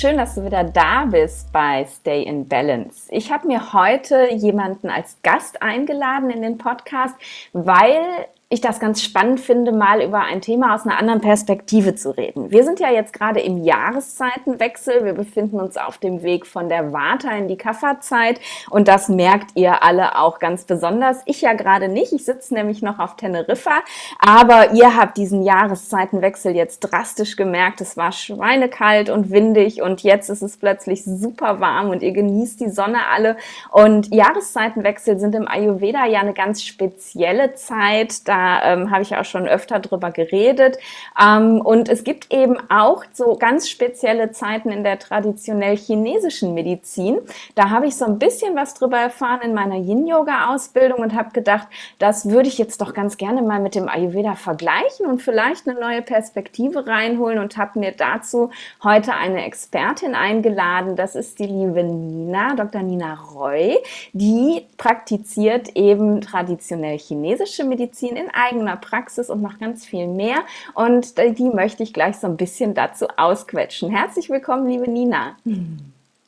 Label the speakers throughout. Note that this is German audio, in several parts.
Speaker 1: Schön, dass du wieder da bist bei Stay in Balance. Ich habe mir heute jemanden als Gast eingeladen in den Podcast, weil ich das ganz spannend finde, mal über ein Thema aus einer anderen Perspektive zu reden. Wir sind ja jetzt gerade im Jahreszeitenwechsel. Wir befinden uns auf dem Weg von der Warta in die Kafferzeit und das merkt ihr alle auch ganz besonders. Ich ja gerade nicht. Ich sitze nämlich noch auf Teneriffa, aber ihr habt diesen Jahreszeitenwechsel jetzt drastisch gemerkt. Es war schweinekalt und windig und jetzt ist es plötzlich super warm und ihr genießt die Sonne alle. Und Jahreszeitenwechsel sind im Ayurveda ja eine ganz spezielle Zeit. Da ähm, habe ich auch schon öfter drüber geredet. Ähm, und es gibt eben auch so ganz spezielle Zeiten in der traditionell chinesischen Medizin. Da habe ich so ein bisschen was drüber erfahren in meiner Yin-Yoga-Ausbildung und habe gedacht, das würde ich jetzt doch ganz gerne mal mit dem Ayurveda vergleichen und vielleicht eine neue Perspektive reinholen und habe mir dazu heute eine Expertin eingeladen. Das ist die liebe Nina, Dr. Nina Roy, die praktiziert eben traditionell chinesische Medizin in eigener Praxis und noch ganz viel mehr. Und die möchte ich gleich so ein bisschen dazu ausquetschen. Herzlich willkommen, liebe Nina.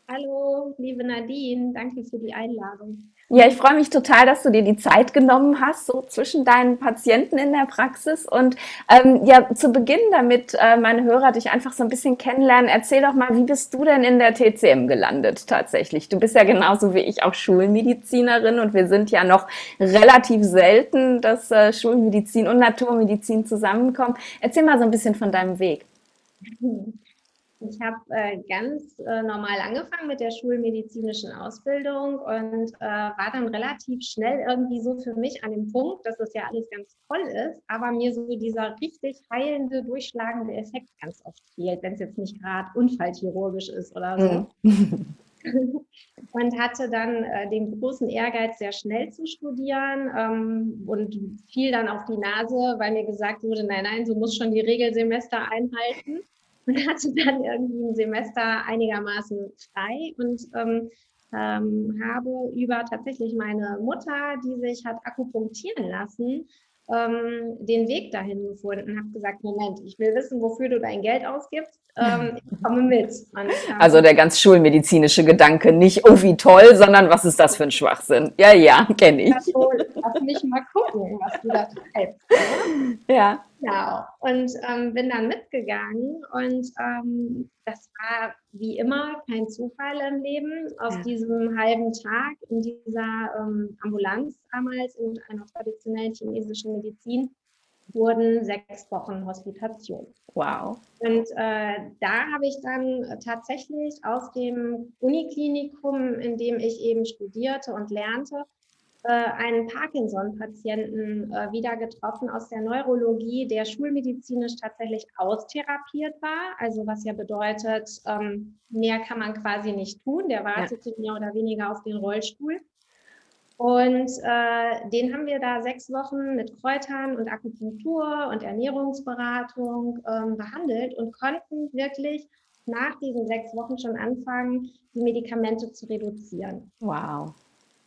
Speaker 2: Hallo, liebe Nadine, danke für die Einladung.
Speaker 1: Ja, ich freue mich total, dass du dir die Zeit genommen hast, so zwischen deinen Patienten in der Praxis. Und ähm, ja, zu Beginn, damit äh, meine Hörer dich einfach so ein bisschen kennenlernen, erzähl doch mal, wie bist du denn in der TCM gelandet tatsächlich? Du bist ja genauso wie ich auch Schulmedizinerin und wir sind ja noch relativ selten, dass äh, Schulmedizin und Naturmedizin zusammenkommen. Erzähl mal so ein bisschen von deinem Weg.
Speaker 2: Ich habe äh, ganz äh, normal angefangen mit der schulmedizinischen Ausbildung und äh, war dann relativ schnell irgendwie so für mich an dem Punkt, dass das ja alles ganz toll ist, aber mir so dieser richtig heilende, durchschlagende Effekt ganz oft fehlt, wenn es jetzt nicht gerade unfallchirurgisch ist oder so. Mhm. und hatte dann äh, den großen Ehrgeiz, sehr schnell zu studieren ähm, und fiel dann auf die Nase, weil mir gesagt wurde, nein, nein, du musst schon die Regelsemester einhalten und hatte dann irgendwie ein Semester einigermaßen frei und ähm, ähm, habe über tatsächlich meine Mutter, die sich hat akupunktieren lassen, ähm, den Weg dahin gefunden. Habe gesagt, Moment, ich will wissen, wofür du dein Geld ausgibst. Ähm, ich komme mit. Und,
Speaker 1: ähm, also der ganz schulmedizinische Gedanke, nicht oh wie toll, sondern was ist das für ein Schwachsinn? Ja, ja, kenne ich.
Speaker 2: lass mich mal gucken, was du da treibst. Ja. Genau. Und ähm, bin dann mitgegangen und ähm, das war wie immer kein Zufall im Leben. Aus ja. diesem halben Tag in dieser ähm, Ambulanz damals in einer traditionellen chinesischen Medizin wurden sechs Wochen Hospitation.
Speaker 1: Wow.
Speaker 2: Und äh, da habe ich dann tatsächlich aus dem Uniklinikum, in dem ich eben studierte und lernte, einen Parkinson-Patienten äh, wieder getroffen aus der Neurologie, der schulmedizinisch tatsächlich austherapiert war. Also was ja bedeutet, ähm, mehr kann man quasi nicht tun. Der wartete ja. mehr oder weniger auf den Rollstuhl. Und äh, den haben wir da sechs Wochen mit Kräutern und Akupunktur und Ernährungsberatung ähm, behandelt und konnten wirklich nach diesen sechs Wochen schon anfangen, die Medikamente zu reduzieren.
Speaker 1: Wow.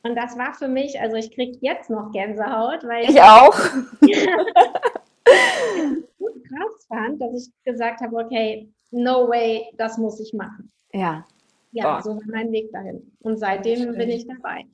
Speaker 2: Und das war für mich, also ich kriege jetzt noch Gänsehaut, weil
Speaker 1: ich, ich auch
Speaker 2: gut krass fand, dass ich gesagt habe, okay, no way, das muss ich machen.
Speaker 1: Ja.
Speaker 2: Ja, Boah. so war mein Weg dahin. Und seitdem bin ich dabei.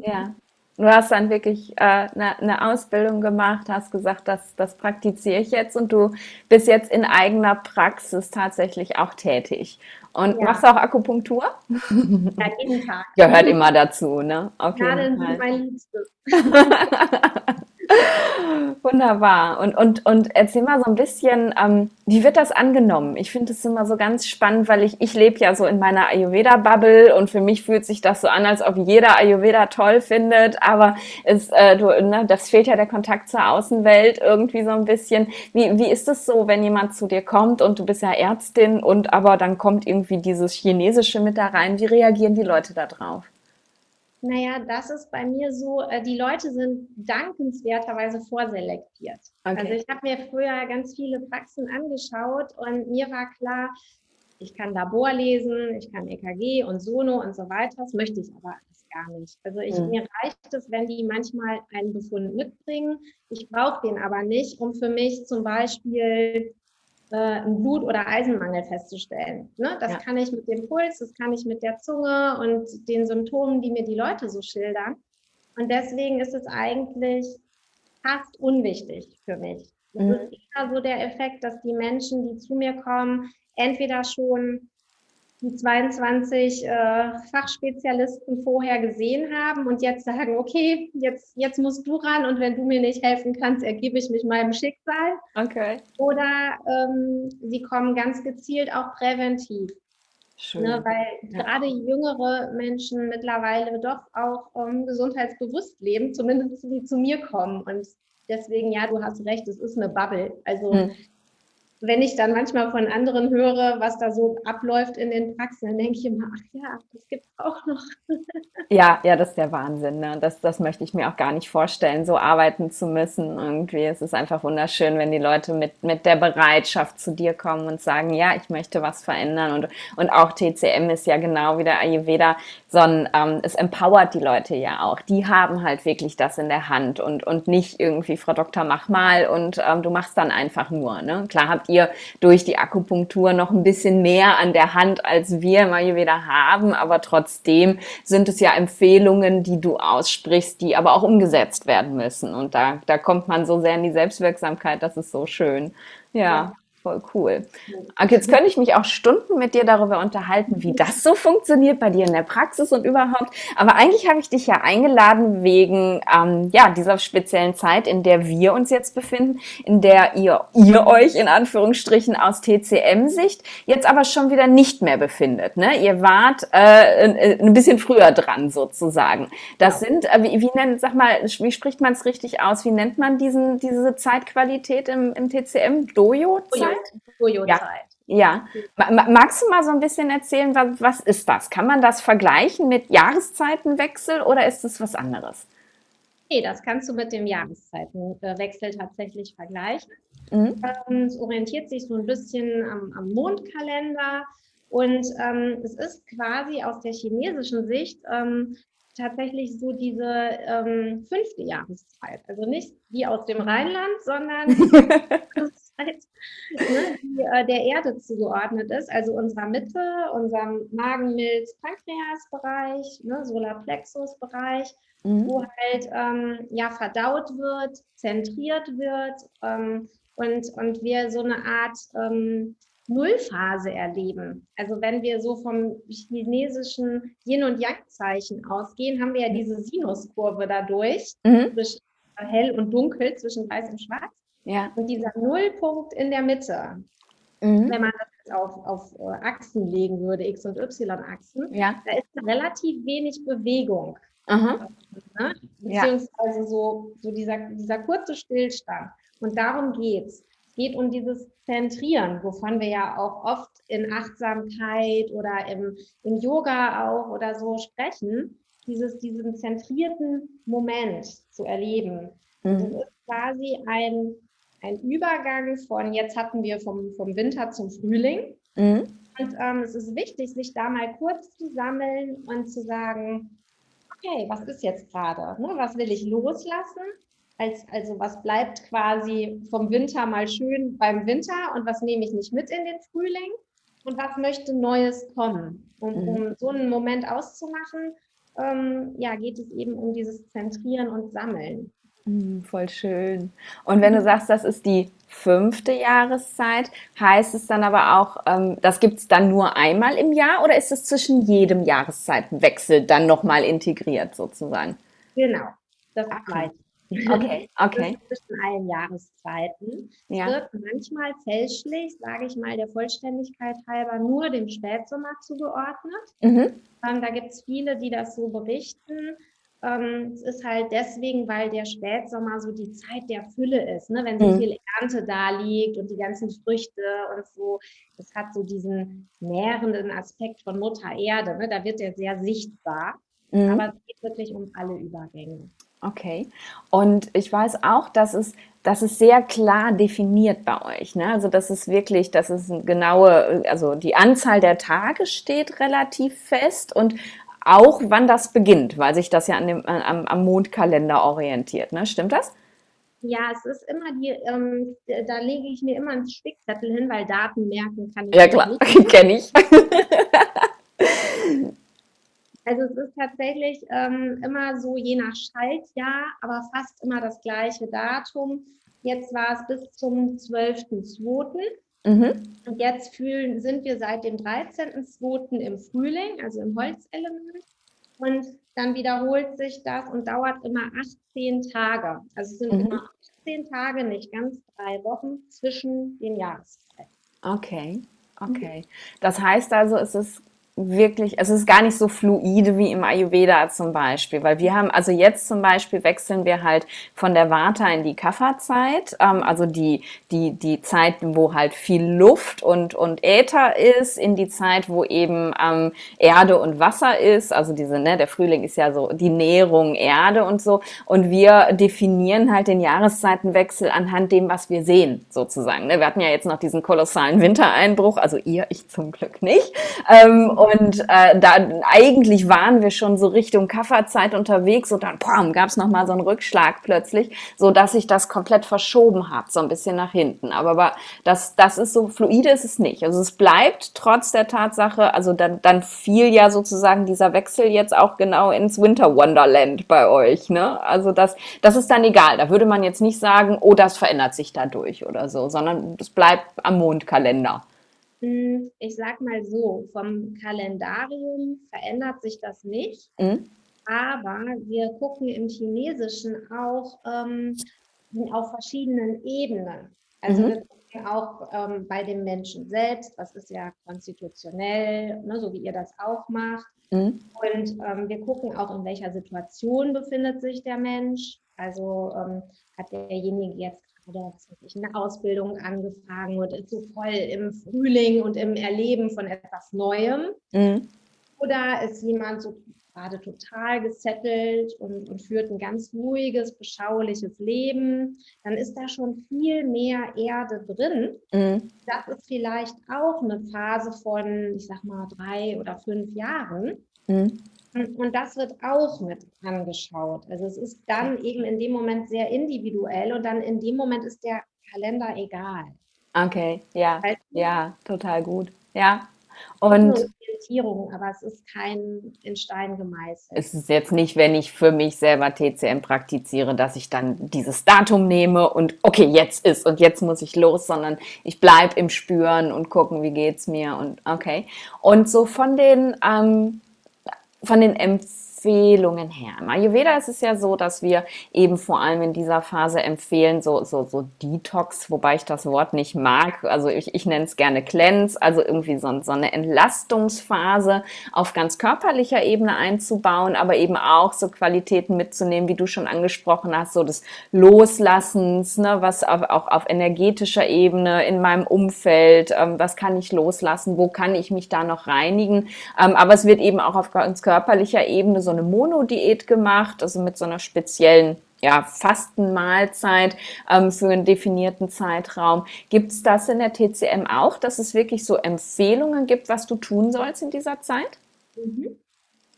Speaker 1: Ja. Du hast dann wirklich eine äh, ne, ne Ausbildung gemacht, hast gesagt, das, das praktiziere ich jetzt und du bist jetzt in eigener Praxis tatsächlich auch tätig. Und ja. machst du auch Akupunktur?
Speaker 2: Ja, jeden Tag.
Speaker 1: Gehört immer dazu, ne?
Speaker 2: Auf Nadeln sind mein Liebstes.
Speaker 1: Wunderbar. Und, und, und erzähl mal so ein bisschen, ähm, wie wird das angenommen? Ich finde es immer so ganz spannend, weil ich, ich lebe ja so in meiner Ayurveda-Bubble und für mich fühlt sich das so an, als ob jeder Ayurveda toll findet, aber es, äh, du, ne, das fehlt ja der Kontakt zur Außenwelt irgendwie so ein bisschen. Wie, wie ist es so, wenn jemand zu dir kommt und du bist ja Ärztin und aber dann kommt irgendwie dieses Chinesische mit da rein? Wie reagieren die Leute da drauf?
Speaker 2: Naja, das ist bei mir so, äh, die Leute sind dankenswerterweise vorselektiert. Okay. Also ich habe mir früher ganz viele Praxen angeschaut und mir war klar, ich kann Labor lesen, ich kann EKG und Sono und so weiter. Das möchte ich aber alles gar nicht. Also ich, mhm. mir reicht es, wenn die manchmal einen Befund mitbringen. Ich brauche den aber nicht, um für mich zum Beispiel äh, einen Blut- oder Eisenmangel festzustellen. Ne? Das ja. kann ich mit dem Puls, das kann ich mit der Zunge und den Symptomen, die mir die Leute so schildern. Und deswegen ist es eigentlich fast unwichtig für mich. Es mhm. ist immer so der Effekt, dass die Menschen, die zu mir kommen, entweder schon die 22 äh, Fachspezialisten vorher gesehen haben und jetzt sagen, okay, jetzt, jetzt musst du ran und wenn du mir nicht helfen kannst, ergebe ich mich meinem Schicksal.
Speaker 1: Okay.
Speaker 2: Oder ähm, sie kommen ganz gezielt auch präventiv. Schön. Ne, weil ja. gerade jüngere Menschen mittlerweile doch auch ähm, gesundheitsbewusst leben, zumindest die zu mir kommen. Und deswegen, ja, du hast recht, es ist eine Bubble. Also hm wenn ich dann manchmal von anderen höre, was da so abläuft in den Praxen, dann denke ich immer, ach ja, das gibt es auch noch.
Speaker 1: Ja, ja, das ist der Wahnsinn. Ne? Das, das möchte ich mir auch gar nicht vorstellen, so arbeiten zu müssen. Irgendwie es ist einfach wunderschön, wenn die Leute mit, mit der Bereitschaft zu dir kommen und sagen, ja, ich möchte was verändern. Und, und auch TCM ist ja genau wie der Ayurveda, sondern ähm, es empowert die Leute ja auch. Die haben halt wirklich das in der Hand und, und nicht irgendwie, Frau Doktor, mach mal und ähm, du machst dann einfach nur. Ne? Klar habt ihr durch die Akupunktur noch ein bisschen mehr an der Hand, als wir im Ayurveda haben, aber trotzdem sind es ja Empfehlungen, die du aussprichst, die aber auch umgesetzt werden müssen. Und da, da kommt man so sehr in die Selbstwirksamkeit, das ist so schön. ja. ja. Voll cool. Okay, jetzt könnte ich mich auch Stunden mit dir darüber unterhalten, wie das so funktioniert bei dir in der Praxis und überhaupt. Aber eigentlich habe ich dich ja eingeladen wegen ähm, ja, dieser speziellen Zeit, in der wir uns jetzt befinden, in der ihr, ihr euch in Anführungsstrichen aus TCM-Sicht jetzt aber schon wieder nicht mehr befindet. Ne? Ihr wart äh, ein bisschen früher dran sozusagen. Das sind, äh, wie, wie nennt, sag mal, wie spricht man es richtig aus? Wie nennt man diesen, diese Zeitqualität im, im TCM? Dojo-Zeit?
Speaker 2: Jojo-Zeit.
Speaker 1: Ja. ja. Magst du mal so ein bisschen erzählen, was, was ist das? Kann man das vergleichen mit Jahreszeitenwechsel oder ist es was anderes?
Speaker 2: Nee, das kannst du mit dem Jahreszeitenwechsel tatsächlich vergleichen. Mhm. Ähm, es orientiert sich so ein bisschen am, am Mondkalender und ähm, es ist quasi aus der chinesischen Sicht ähm, tatsächlich so diese ähm, fünfte Jahreszeit. Also nicht die aus dem Rheinland, sondern Zeit, ne, die äh, der Erde zugeordnet ist, also unserer Mitte, unserem Magen-Milz-Pankreas-Bereich, ne, Solarplexus-Bereich, mhm. wo halt ähm, ja verdaut wird, zentriert wird ähm, und, und wir so eine Art ähm, Nullphase erleben. Also wenn wir so vom chinesischen Yin- und Yang-Zeichen ausgehen, haben wir ja diese Sinuskurve dadurch, mhm. zwischen hell und dunkel, zwischen weiß und schwarz. Ja. Und dieser Nullpunkt in der Mitte, mhm. wenn man das jetzt auf, auf äh, Achsen legen würde, X- und Y-Achsen, ja. da ist relativ wenig Bewegung. Ne? Beziehungsweise ja. so, so dieser, dieser kurze Stillstand. Und darum geht es. Es geht um dieses Zentrieren, wovon wir ja auch oft in Achtsamkeit oder im, im Yoga auch oder so sprechen, dieses, diesen zentrierten Moment zu erleben. Mhm. Das ist quasi ein ein Übergang von, jetzt hatten wir vom, vom Winter zum Frühling. Mhm. Und ähm, es ist wichtig, sich da mal kurz zu sammeln und zu sagen, okay, was ist jetzt gerade? Ne? Was will ich loslassen? Als, also was bleibt quasi vom Winter mal schön beim Winter und was nehme ich nicht mit in den Frühling? Und was möchte Neues kommen? Und mhm. um so einen Moment auszumachen, ähm, ja, geht es eben um dieses Zentrieren und Sammeln.
Speaker 1: Hm, voll schön. Und wenn du sagst, das ist die fünfte Jahreszeit, heißt es dann aber auch, ähm, das gibt es dann nur einmal im Jahr oder ist es zwischen jedem Jahreszeitenwechsel dann nochmal integriert sozusagen?
Speaker 2: Genau, das okay.
Speaker 1: Okay, okay.
Speaker 2: zwischen allen Jahreszeiten. Ja. Wird manchmal fälschlich, sage ich mal, der Vollständigkeit halber nur dem Spätsommer zugeordnet. Mhm. Ähm, da gibt es viele, die das so berichten. Ähm, es ist halt deswegen, weil der Spätsommer so die Zeit der Fülle ist, ne? wenn so mhm. viel Ernte da liegt und die ganzen Früchte und so. Das hat so diesen nährenden Aspekt von Mutter Erde. Ne? Da wird er sehr sichtbar. Mhm. Aber es geht wirklich um alle Übergänge.
Speaker 1: Okay. Und ich weiß auch, dass es, dass es sehr klar definiert bei euch. Ne? Also das ist wirklich, dass es eine genaue, also die Anzahl der Tage steht relativ fest und auch wann das beginnt, weil sich das ja an dem, am, am Mondkalender orientiert. Ne? Stimmt das?
Speaker 2: Ja, es ist immer die, ähm, da lege ich mir immer einen Spickzettel hin, weil Daten merken kann ich
Speaker 1: Ja, klar, kenne ich.
Speaker 2: Also es ist tatsächlich ähm, immer so je nach Schaltjahr, aber fast immer das gleiche Datum. Jetzt war es bis zum 12.02. Mhm. Und jetzt fühlen, sind wir seit dem 13.02. im Frühling, also im Holzelement. Und dann wiederholt sich das und dauert immer 18 Tage. Also es sind mhm. immer 18 Tage, nicht ganz drei Wochen zwischen den Jahreszeiten.
Speaker 1: Okay, okay. Das heißt also, es ist wirklich, es ist gar nicht so fluide wie im Ayurveda zum Beispiel, weil wir haben, also jetzt zum Beispiel wechseln wir halt von der Vata in die Kapha-Zeit, ähm, also die, die, die Zeit, wo halt viel Luft und, und Äther ist, in die Zeit, wo eben ähm, Erde und Wasser ist, also diese, ne, der Frühling ist ja so die Nährung Erde und so und wir definieren halt den Jahreszeitenwechsel anhand dem, was wir sehen, sozusagen. Ne? Wir hatten ja jetzt noch diesen kolossalen Wintereinbruch, also ihr, ich zum Glück nicht. Ähm, und äh, da eigentlich waren wir schon so Richtung Kafferzeit unterwegs und dann boom, gab es nochmal so einen Rückschlag plötzlich, so dass sich das komplett verschoben hat, so ein bisschen nach hinten. Aber, aber das, das ist so, fluide ist es nicht. Also es bleibt trotz der Tatsache, also dann, dann fiel ja sozusagen dieser Wechsel jetzt auch genau ins Winter Wonderland bei euch. Ne? Also das, das ist dann egal. Da würde man jetzt nicht sagen, oh, das verändert sich dadurch oder so, sondern es bleibt am Mondkalender.
Speaker 2: Hm, ich sag mal so, vom Kalendarium verändert sich das nicht, mhm. aber wir gucken im Chinesischen auch ähm, auf verschiedenen Ebenen. Also mhm. wir gucken auch ähm, bei dem Menschen selbst, was ist ja konstitutionell, ne, so wie ihr das auch macht. Mhm. Und ähm, wir gucken auch, in welcher Situation befindet sich der Mensch. Also ähm, hat derjenige jetzt oder eine Ausbildung angefangen und ist so voll im Frühling und im Erleben von etwas Neuem. Mhm. Oder ist jemand so gerade total gesettelt und, und, führt ein ganz ruhiges, beschauliches Leben, dann ist da schon viel mehr Erde drin. Mhm. Das ist vielleicht auch eine Phase von, ich sag mal, drei oder fünf Jahren. Mhm. Und das wird auch mit angeschaut. Also es ist dann eben in dem Moment sehr individuell und dann in dem Moment ist der Kalender egal.
Speaker 1: Okay, ja, weißt ja, total gut. Ja. Und
Speaker 2: Orientierung, aber es ist kein in Stein gemeißelt.
Speaker 1: Es ist jetzt nicht, wenn ich für mich selber TCM praktiziere, dass ich dann dieses Datum nehme und okay, jetzt ist und jetzt muss ich los, sondern ich bleibe im Spüren und gucken, wie geht es mir und okay. Und so von den ähm, von den Empfehlungen Empfehlungen her? Im Ayurveda ist es ja so, dass wir eben vor allem in dieser Phase empfehlen, so, so, so Detox, wobei ich das Wort nicht mag. Also ich, ich nenne es gerne Cleanse, also irgendwie so, so eine Entlastungsphase auf ganz körperlicher Ebene einzubauen, aber eben auch so Qualitäten mitzunehmen, wie du schon angesprochen hast, so des Loslassens, ne, was auf, auch auf energetischer Ebene in meinem Umfeld, ähm, was kann ich loslassen, wo kann ich mich da noch reinigen. Ähm, aber es wird eben auch auf ganz körperlicher Ebene so eine Monodiät gemacht, also mit so einer speziellen ja, Fastenmahlzeit ähm, für einen definierten Zeitraum. Gibt es das in der TCM auch, dass es wirklich so Empfehlungen gibt, was du tun sollst in dieser Zeit?
Speaker 2: Mhm.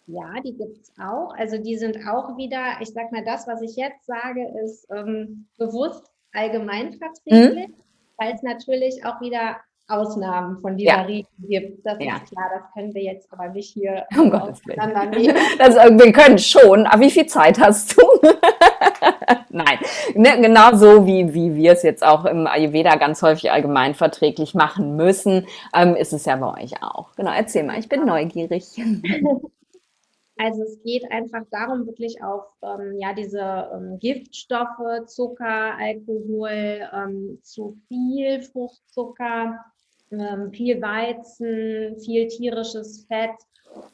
Speaker 2: Ja, die gibt es auch. Also die sind auch wieder, ich sag mal, das, was ich jetzt sage, ist ähm, bewusst allgemeinverträglich, mhm. weil es natürlich auch wieder Ausnahmen von dieser ja. Regel gibt. Das ja. ist klar, das können wir jetzt aber nicht hier um auseinandernehmen.
Speaker 1: Das, äh, wir können schon, aber wie viel Zeit hast du? Nein, ne, genau so wie, wie wir es jetzt auch im Ayurveda ganz häufig allgemein verträglich machen müssen, ähm, ist es ja bei euch auch. Genau, erzähl mal, ich bin neugierig.
Speaker 2: Also es geht einfach darum, wirklich auf ähm, ja, diese ähm, Giftstoffe, Zucker, Alkohol, ähm, zu viel Fruchtzucker, ähm, viel Weizen, viel tierisches Fett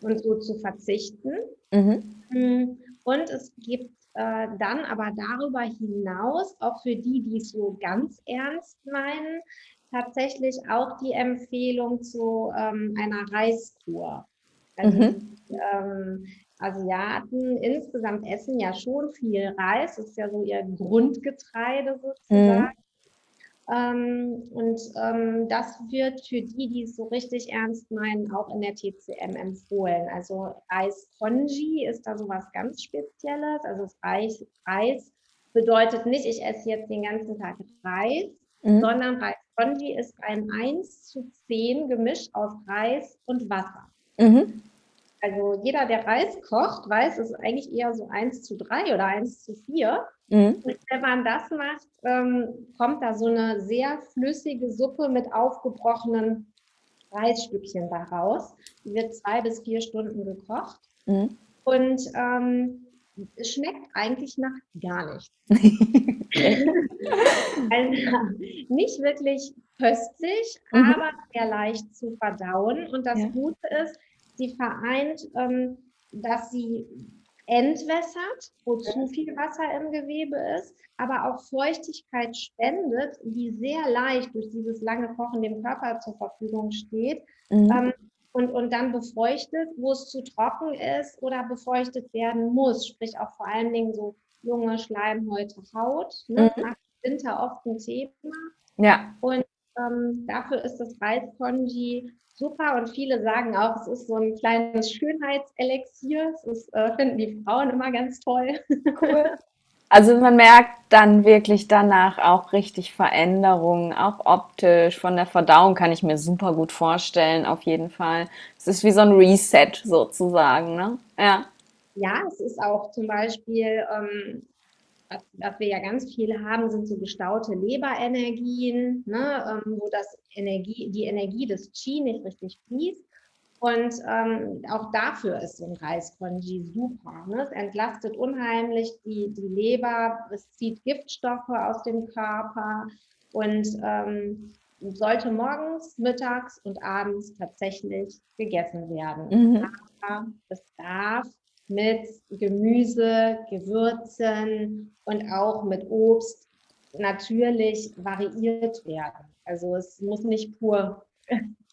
Speaker 2: und so zu verzichten. Mhm. Mm, und es gibt äh, dann aber darüber hinaus, auch für die, die es so ganz ernst meinen, tatsächlich auch die Empfehlung zu ähm, einer Reiskur. Also mhm. ähm, Asiaten insgesamt essen ja schon viel Reis, das ist ja so ihr Grundgetreide sozusagen. Mhm. Ähm, und ähm, das wird für die, die es so richtig ernst meinen, auch in der TCM empfohlen. Also Reis Konji ist da so was ganz Spezielles. Also Reis, Reis bedeutet nicht, ich esse jetzt den ganzen Tag Reis, mhm. sondern Reis Kondi ist ein 1 zu 10 Gemisch aus Reis und Wasser. Mhm. Also jeder, der Reis kocht, weiß, es ist eigentlich eher so 1 zu 3 oder 1 zu 4. Mhm. Wenn man das macht, ähm, kommt da so eine sehr flüssige Suppe mit aufgebrochenen Reisstückchen daraus. Die wird zwei bis vier Stunden gekocht. Mhm. Und ähm, schmeckt eigentlich nach gar nichts. also, nicht wirklich köstlich, mhm. aber sehr leicht zu verdauen. Und das ja. Gute ist, sie vereint, ähm, dass sie entwässert, wo zu viel Wasser im Gewebe ist, aber auch Feuchtigkeit spendet, die sehr leicht durch dieses lange Kochen dem Körper zur Verfügung steht. Mhm. Ähm, und, und dann befeuchtet, wo es zu trocken ist oder befeuchtet werden muss. Sprich auch vor allen Dingen so junge Schleimhäute, Haut. Ne? Mhm. Nach Winter oft ein Thema. Ja. Und ähm, dafür ist das Reiskonji super und viele sagen auch, es ist so ein kleines Schönheitselixier. Das äh, finden die Frauen immer ganz toll. Cool.
Speaker 1: Also man merkt dann wirklich danach auch richtig Veränderungen, auch optisch, von der Verdauung kann ich mir super gut vorstellen, auf jeden Fall. Es ist wie so ein Reset sozusagen, ne?
Speaker 2: Ja. Ja, es ist auch zum Beispiel ähm, was, wir ja ganz viele haben, sind so gestaute Leberenergien, ne, ähm, wo das Energie, die Energie des Qi nicht richtig fließt. Und ähm, auch dafür ist so ein Reiskonji super. Ne? Es entlastet unheimlich die, die Leber, es zieht Giftstoffe aus dem Körper und ähm, sollte morgens, mittags und abends tatsächlich gegessen werden. Mhm. Aber es darf mit Gemüse, Gewürzen und auch mit Obst natürlich variiert werden. Also es muss nicht pur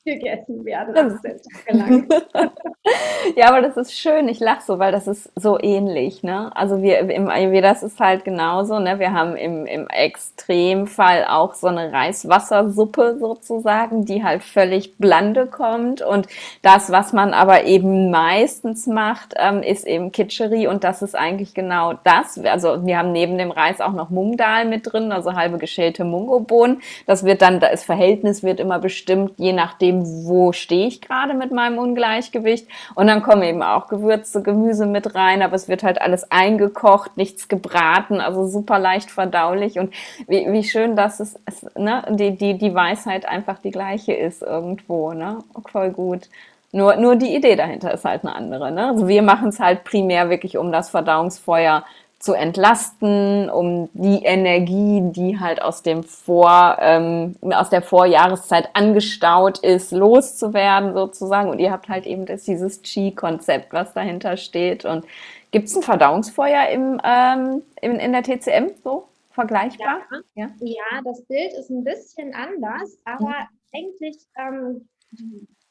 Speaker 2: gegessen werden. Das ist
Speaker 1: ja, aber das ist schön. Ich lache so, weil das ist so ähnlich. Ne? Also wir im Ayurveda das ist halt genauso. Ne? Wir haben im, im Extremfall auch so eine Reiswassersuppe sozusagen, die halt völlig blande kommt. Und das, was man aber eben meistens macht, ähm, ist eben Kitscheri. Und das ist eigentlich genau das. Also wir haben neben dem Reis auch noch Mungdal mit drin, also halbe geschälte Mungobohnen. Das wird dann, das Verhältnis wird immer bestimmt, je nachdem, wo stehe ich gerade mit meinem Ungleichgewicht. Und dann kommen eben auch Gewürze, Gemüse mit rein, aber es wird halt alles eingekocht, nichts gebraten, also super leicht verdaulich. Und wie, wie schön, dass es, es ne, die, die, die Weisheit einfach die gleiche ist irgendwo, ne? Voll gut. Nur, nur die Idee dahinter ist halt eine andere. Ne? Also wir machen es halt primär wirklich um das Verdauungsfeuer zu entlasten, um die Energie, die halt aus dem Vor, ähm, aus der Vorjahreszeit angestaut ist, loszuwerden sozusagen. Und ihr habt halt eben das, dieses Qi-Konzept, was dahinter steht. Und gibt es ein Verdauungsfeuer im, ähm, in, in der TCM so vergleichbar?
Speaker 2: Ja, ja. ja, das Bild ist ein bisschen anders, aber mhm. eigentlich ähm,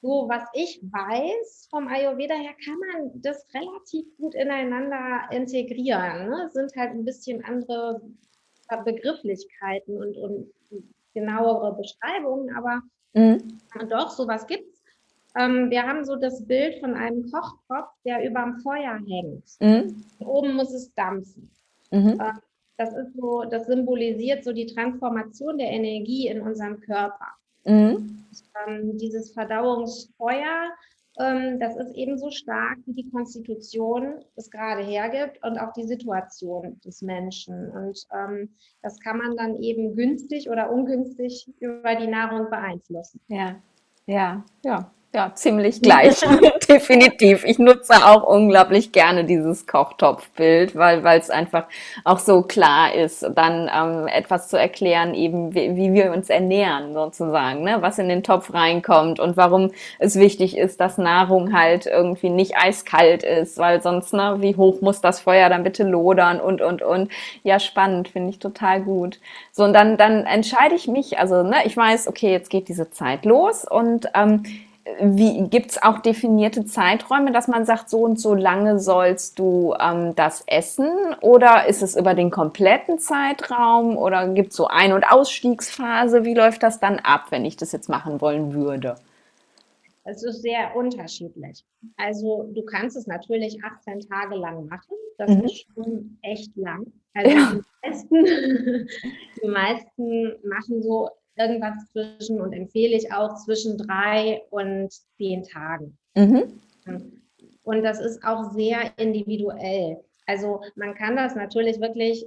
Speaker 2: so was ich weiß vom Ayurveda her, kann man das relativ gut ineinander integrieren. Ne? Es sind halt ein bisschen andere Begrifflichkeiten und, und genauere Beschreibungen, aber mhm. doch, sowas gibt es. Ähm, wir haben so das Bild von einem Kochtopf, der über dem Feuer hängt. Mhm. Oben muss es dampfen. Mhm. Äh, das ist so, das symbolisiert so die Transformation der Energie in unserem Körper. Mhm. Ähm, dieses Verdauungsfeuer, ähm, das ist ebenso stark, wie die Konstitution es gerade hergibt und auch die Situation des Menschen. Und ähm, das kann man dann eben günstig oder ungünstig über die Nahrung beeinflussen.
Speaker 1: Ja, ja, ja. Ja, ziemlich gleich. Definitiv. Ich nutze auch unglaublich gerne dieses Kochtopfbild, weil weil es einfach auch so klar ist, dann ähm, etwas zu erklären, eben wie, wie wir uns ernähren sozusagen, ne? was in den Topf reinkommt und warum es wichtig ist, dass Nahrung halt irgendwie nicht eiskalt ist, weil sonst, ne, wie hoch muss das Feuer dann bitte lodern und und und. Ja, spannend, finde ich total gut. So, und dann, dann entscheide ich mich, also ne, ich weiß, okay, jetzt geht diese Zeit los und ähm, wie gibt es auch definierte Zeiträume, dass man sagt, so und so lange sollst du ähm, das essen? Oder ist es über den kompletten Zeitraum? Oder gibt es so Ein- und Ausstiegsphase? Wie läuft das dann ab, wenn ich das jetzt machen wollen würde?
Speaker 2: Es ist sehr unterschiedlich. Also du kannst es natürlich 18 Tage lang machen, Das mhm. ist schon echt lang. Also ja. die, meisten, die meisten machen so irgendwas zwischen und empfehle ich auch zwischen drei und zehn Tagen. Mhm. Und das ist auch sehr individuell. Also man kann das natürlich wirklich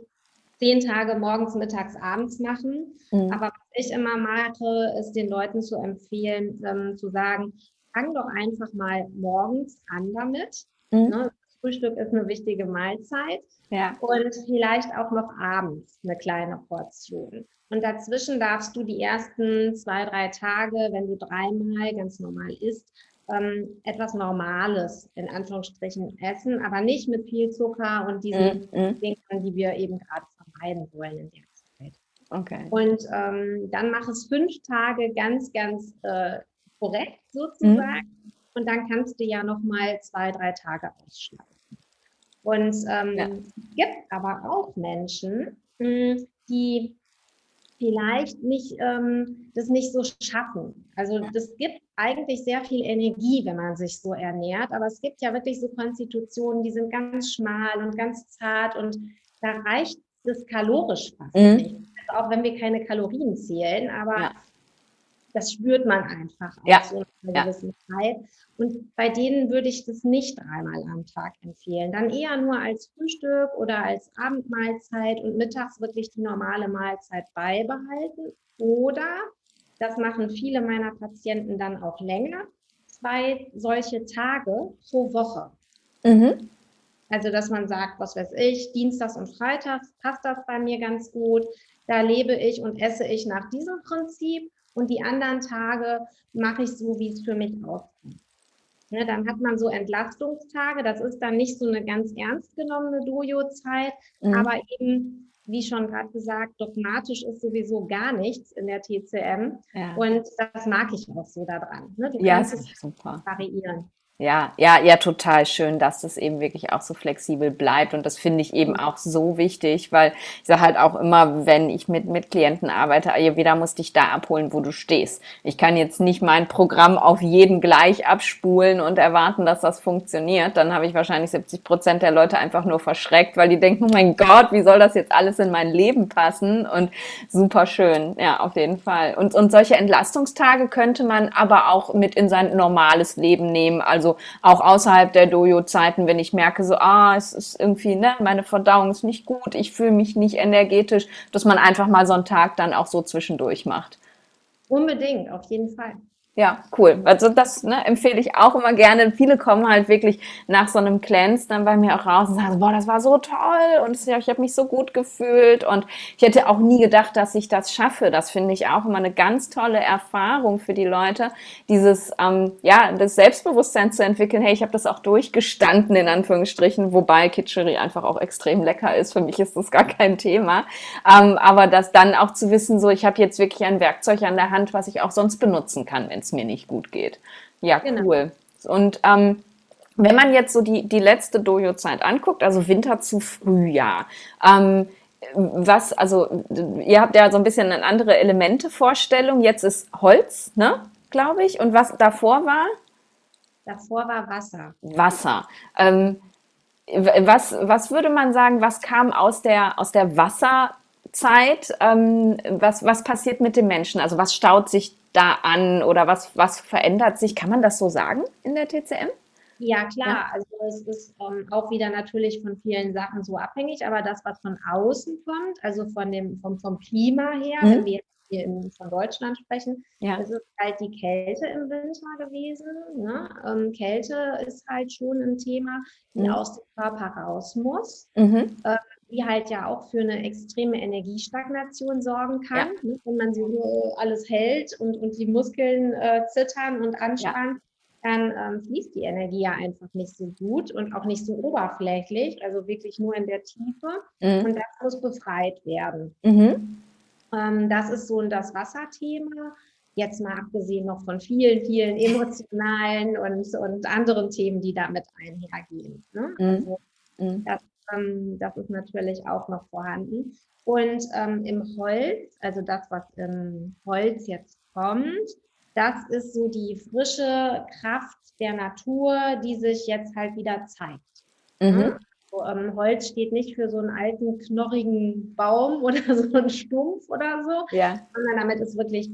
Speaker 2: zehn Tage morgens, mittags, abends machen. Mhm. Aber was ich immer mache, ist den Leuten zu empfehlen, ähm, zu sagen, fang doch einfach mal morgens an damit. Mhm. Ne? Frühstück ist eine wichtige Mahlzeit. Ja. Und vielleicht auch noch abends eine kleine Portion. Und dazwischen darfst du die ersten zwei, drei Tage, wenn du dreimal ganz normal isst, ähm, etwas Normales in Anführungsstrichen essen, aber nicht mit viel Zucker und diesen mm, mm. Dingen, die wir eben gerade vermeiden wollen in der Zeit. Okay. Und ähm, dann mach es fünf Tage ganz, ganz äh, korrekt sozusagen. Mm. Und dann kannst du ja noch mal zwei, drei Tage ausschlafen. Und ähm, ja. es gibt aber auch Menschen, hm, die vielleicht nicht ähm, das nicht so schaffen. Also das gibt eigentlich sehr viel Energie, wenn man sich so ernährt, aber es gibt ja wirklich so Konstitutionen, die sind ganz schmal und ganz zart und da reicht das kalorisch fast mhm. nicht. Also auch wenn wir keine Kalorien zählen, aber ja das spürt man einfach
Speaker 1: ja. so einer
Speaker 2: gewissen Zeit. Und bei denen würde ich das nicht dreimal am Tag empfehlen. Dann eher nur als Frühstück oder als Abendmahlzeit und mittags wirklich die normale Mahlzeit beibehalten. Oder, das machen viele meiner Patienten dann auch länger, zwei solche Tage pro Woche. Mhm. Also, dass man sagt, was weiß ich, Dienstags und Freitags passt das bei mir ganz gut. Da lebe ich und esse ich nach diesem Prinzip und die anderen Tage mache ich so, wie es für mich aussieht. Ne, dann hat man so Entlastungstage, das ist dann nicht so eine ganz ernst genommene Dojo-Zeit, mhm. aber eben, wie schon gerade gesagt, dogmatisch ist sowieso gar nichts in der TCM ja. und das mag ich auch so daran. Ne? Du
Speaker 1: ja, kannst es
Speaker 2: super. variieren.
Speaker 1: Ja, ja, ja, total schön, dass das eben wirklich auch so flexibel bleibt. Und das finde ich eben auch so wichtig, weil ich sage halt auch immer, wenn ich mit, mit Klienten arbeite, jeder muss dich da abholen, wo du stehst. Ich kann jetzt nicht mein Programm auf jeden gleich abspulen und erwarten, dass das funktioniert. Dann habe ich wahrscheinlich 70 Prozent der Leute einfach nur verschreckt, weil die denken, oh mein Gott, wie soll das jetzt alles in mein Leben passen? Und super schön, ja, auf jeden Fall. Und, und solche Entlastungstage könnte man aber auch mit in sein normales Leben nehmen. Also also auch außerhalb der Dojo-Zeiten, wenn ich merke, so, ah, es ist irgendwie, ne, meine Verdauung ist nicht gut, ich fühle mich nicht energetisch, dass man einfach mal so einen Tag dann auch so zwischendurch macht.
Speaker 2: Unbedingt, auf jeden Fall.
Speaker 1: Ja, cool. Also das ne, empfehle ich auch immer gerne. Viele kommen halt wirklich nach so einem Cleanse dann bei mir auch raus und sagen, boah, das war so toll und ich habe mich so gut gefühlt und ich hätte auch nie gedacht, dass ich das schaffe. Das finde ich auch immer eine ganz tolle Erfahrung für die Leute, dieses ähm, ja das Selbstbewusstsein zu entwickeln. Hey, ich habe das auch durchgestanden in Anführungsstrichen, wobei Kitscheri einfach auch extrem lecker ist. Für mich ist das gar kein Thema. Ähm, aber das dann auch zu wissen, so ich habe jetzt wirklich ein Werkzeug an der Hand, was ich auch sonst benutzen kann, wenn es mir nicht gut geht. Ja, genau. cool. Und ähm, wenn man jetzt so die, die letzte Dojo-Zeit anguckt, also Winter zu Frühjahr, ähm, was, also ihr habt ja so ein bisschen eine andere Elemente-Vorstellung. Jetzt ist Holz, ne, glaube ich. Und was davor war?
Speaker 2: Davor war Wasser.
Speaker 1: Wasser. Ähm, was, was würde man sagen, was kam aus der, aus der Wasserzeit? Ähm, was, was passiert mit dem Menschen? Also was staut sich da an oder was, was verändert sich? Kann man das so sagen in der TCM?
Speaker 2: Ja, klar. Also es ist ähm, auch wieder natürlich von vielen Sachen so abhängig, aber das, was von außen kommt, also von dem, vom, vom Klima her, mhm. wenn wir jetzt hier in, von Deutschland sprechen, ja. ist halt die Kälte im Winter gewesen. Ne? Ähm, Kälte ist halt schon ein Thema, die mhm. aus dem Körper raus muss. Mhm. Ähm, die halt ja auch für eine extreme Energiestagnation sorgen kann. Ja. Ne? Wenn man so alles hält und, und die Muskeln äh, zittern und anspannen, ja. dann ähm, fließt die Energie ja einfach nicht so gut und auch nicht so oberflächlich, also wirklich nur in der Tiefe. Mhm. Und das muss befreit werden. Mhm. Ähm, das ist so das Wasserthema. Jetzt mal abgesehen noch von vielen, vielen emotionalen und, und anderen Themen, die damit einhergehen. Ne? Mhm. Also, mhm. das ähm, das ist natürlich auch noch vorhanden. Und ähm, im Holz, also das, was im Holz jetzt kommt, das ist so die frische Kraft der Natur, die sich jetzt halt wieder zeigt. Mhm. ähm, Holz steht nicht für so einen alten, knorrigen Baum oder so einen Stumpf oder so, ja. sondern damit ist wirklich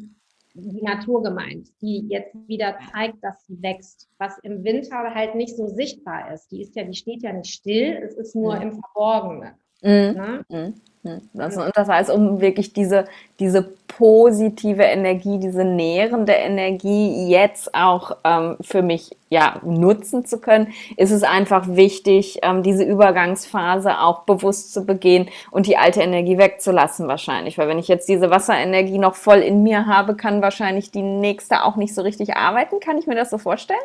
Speaker 2: die Natur gemeint, die jetzt wieder zeigt, dass sie wächst, was im Winter halt nicht so sichtbar ist. Die ist ja, die steht ja nicht still, es ist nur mhm. im Verborgenen. Mhm. Ne?
Speaker 1: Mhm. Das, und das heißt, um wirklich diese, diese positive Energie, diese nährende Energie jetzt auch ähm, für mich ja, nutzen zu können, ist es einfach wichtig, ähm, diese Übergangsphase auch bewusst zu begehen und die alte Energie wegzulassen wahrscheinlich. Weil wenn ich jetzt diese Wasserenergie noch voll in mir habe, kann wahrscheinlich die nächste auch nicht so richtig arbeiten. Kann ich mir das so vorstellen?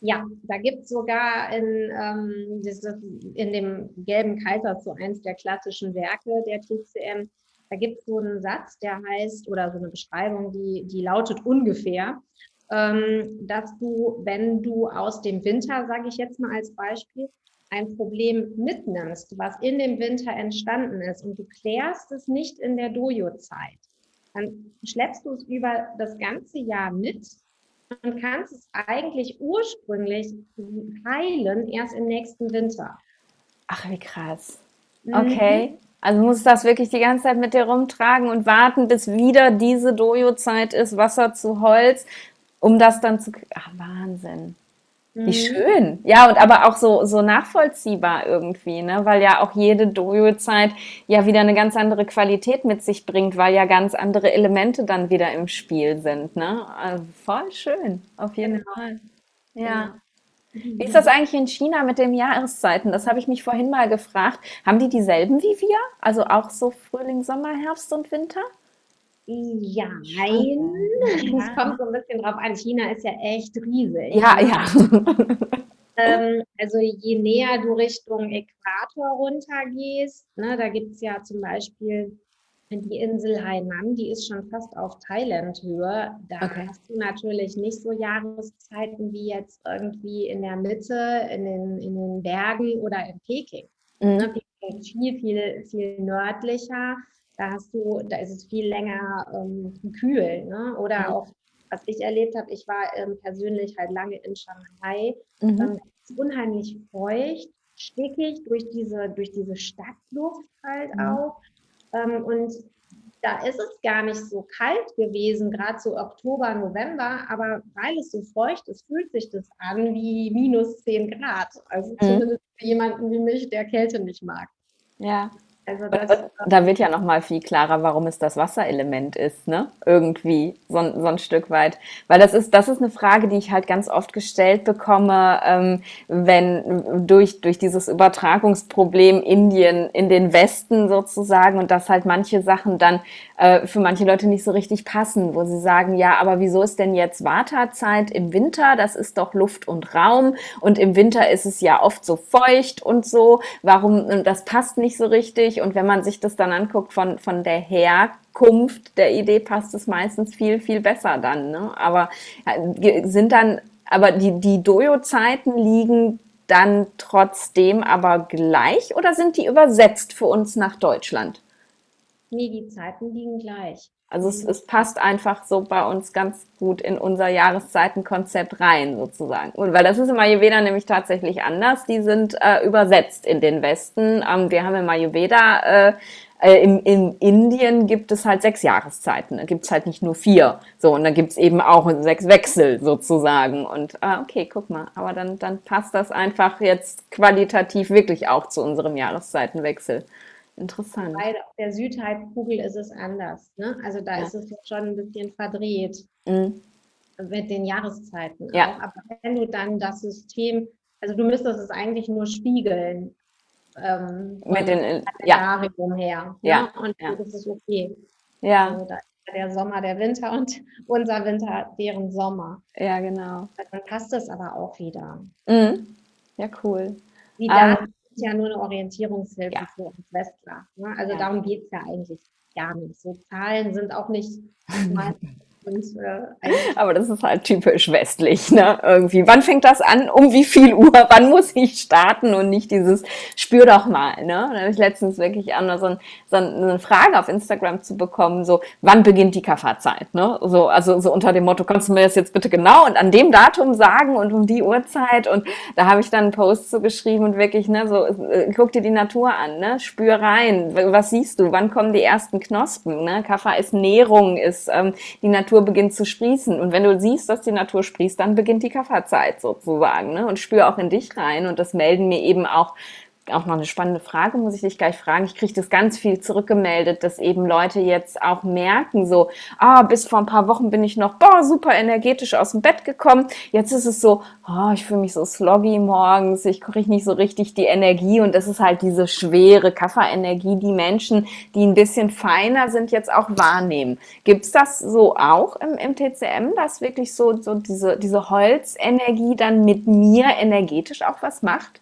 Speaker 2: Ja, da gibt es sogar in, ähm, in dem gelben Kaiser zu eins der klassischen Werke der TCM, da gibt es so einen Satz, der heißt, oder so eine Beschreibung, die, die lautet ungefähr, ähm, dass du, wenn du aus dem Winter, sage ich jetzt mal als Beispiel, ein Problem mitnimmst, was in dem Winter entstanden ist und du klärst es nicht in der Dojo-Zeit, dann schleppst du es über das ganze Jahr mit und kannst es eigentlich ursprünglich heilen erst im nächsten Winter.
Speaker 1: Ach, wie krass. Mhm. Okay. Mhm. Also musst du das wirklich die ganze Zeit mit dir rumtragen und warten, bis wieder diese Dojo-Zeit ist, Wasser zu Holz, um das dann zu. Ach, Wahnsinn. Wie mhm. schön. Ja, und aber auch so, so nachvollziehbar irgendwie, ne? Weil ja auch jede Dojo-Zeit ja wieder eine ganz andere Qualität mit sich bringt, weil ja ganz andere Elemente dann wieder im Spiel sind, ne? Also voll schön, auf jeden genau. Fall. Ja. Genau. Wie ist das eigentlich in China mit den Jahreszeiten? Das habe ich mich vorhin mal gefragt. Haben die dieselben wie wir? Also auch so Frühling, Sommer, Herbst und Winter?
Speaker 2: Ja, nein. Es kommt so ein bisschen drauf an. China ist ja echt riesig.
Speaker 1: Ja, ja.
Speaker 2: ähm, also je näher du Richtung Äquator runtergehst, ne, da gibt es ja zum Beispiel die Insel Hainan, die ist schon fast auf Thailand-Höhe. Da okay. hast du natürlich nicht so Jahreszeiten wie jetzt irgendwie in der Mitte, in den, in den Bergen oder in Peking. Mhm. Ne, viel, viel, viel nördlicher. Da hast du, da ist es viel länger ähm, kühl. Ne? Oder mhm. auch, was ich erlebt habe, ich war ähm, persönlich halt lange in Shanghai. Mhm. Ähm, es ist unheimlich feucht, stickig durch diese, durch diese Stadtluft halt mhm. auch. Ähm, und da ist es gar nicht so kalt gewesen, gerade so Oktober, November, aber weil es so feucht ist, fühlt sich das an wie minus 10 Grad. Also mhm. zumindest für jemanden wie mich, der Kälte nicht mag.
Speaker 1: Ja. Also das, da wird ja noch mal viel klarer, warum es das Wasserelement ist, ne? Irgendwie so, so ein Stück weit, weil das ist das ist eine Frage, die ich halt ganz oft gestellt bekomme, ähm, wenn durch durch dieses Übertragungsproblem Indien in den Westen sozusagen und dass halt manche Sachen dann äh, für manche Leute nicht so richtig passen, wo sie sagen, ja, aber wieso ist denn jetzt Wartezeit im Winter? Das ist doch Luft und Raum und im Winter ist es ja oft so feucht und so. Warum das passt nicht so richtig? Und wenn man sich das dann anguckt von, von der Herkunft der Idee, passt es meistens viel, viel besser dann. Ne? Aber sind dann, aber die, die Dojo-Zeiten liegen dann trotzdem aber gleich oder sind die übersetzt für uns nach Deutschland?
Speaker 2: Nee, die Zeiten liegen gleich.
Speaker 1: Also es, es, passt einfach so bei uns ganz gut in unser Jahreszeitenkonzept rein, sozusagen. Und weil das ist im Ayurveda nämlich tatsächlich anders. Die sind äh, übersetzt in den Westen. Ähm, wir haben im Ayurveda, äh, äh, in, in Indien gibt es halt sechs Jahreszeiten. Da gibt es halt nicht nur vier. So, und dann gibt es eben auch sechs Wechsel sozusagen. Und ah, okay, guck mal, aber dann, dann passt das einfach jetzt qualitativ wirklich auch zu unserem Jahreszeitenwechsel. Interessant.
Speaker 2: Weil auf der Südhalbkugel ist es anders. Ne? Also da ja. ist es schon ein bisschen verdreht mhm. mit den Jahreszeiten. Ja. Auch. Aber wenn du dann das System, also du müsstest es eigentlich nur spiegeln.
Speaker 1: Ähm, mit den ja.
Speaker 2: her. Ne? Ja. Und ja. das ist okay. Ja. Also da ist der Sommer der Winter und unser Winter deren Sommer.
Speaker 1: Ja, genau.
Speaker 2: Dann passt es aber auch wieder.
Speaker 1: Mhm. Ja, cool.
Speaker 2: Die Daten um, ja nur eine Orientierungshilfe ja. für uns Westler. Ne? Also ja. darum geht es ja eigentlich gar nicht. So Zahlen sind auch nicht
Speaker 1: Und, äh, Aber das ist halt typisch westlich, ne? Irgendwie. Wann fängt das an? Um wie viel Uhr? Wann muss ich starten? Und nicht dieses Spür doch mal, ne? Da habe ich letztens wirklich an, so, ein, so eine Frage auf Instagram zu bekommen, so, wann beginnt die Kafferzeit, ne? So, also so unter dem Motto, kannst du mir das jetzt bitte genau und an dem Datum sagen und um die Uhrzeit? Und da habe ich dann einen Post so geschrieben und wirklich, ne, so, äh, guck dir die Natur an, ne? Spür rein. Was siehst du? Wann kommen die ersten Knospen, ne? Kaffer ist Nährung, ist, ähm, die Natur Natur beginnt zu sprießen. Und wenn du siehst, dass die Natur sprießt, dann beginnt die Kafferzeit sozusagen. Ne? Und spür auch in dich rein. Und das melden mir eben auch auch noch eine spannende Frage, muss ich dich gleich fragen. Ich kriege das ganz viel zurückgemeldet, dass eben Leute jetzt auch merken, so, ah, bis vor ein paar Wochen bin ich noch, boah, super energetisch aus dem Bett gekommen. Jetzt ist es so, oh, ich fühle mich so sloggy morgens, ich kriege nicht so richtig die Energie und das ist halt diese schwere Kafferenergie, die Menschen, die ein bisschen feiner sind, jetzt auch wahrnehmen. Gibt es das so auch im, im TCM, dass wirklich so, so diese, diese Holzenergie dann mit mir energetisch auch was macht?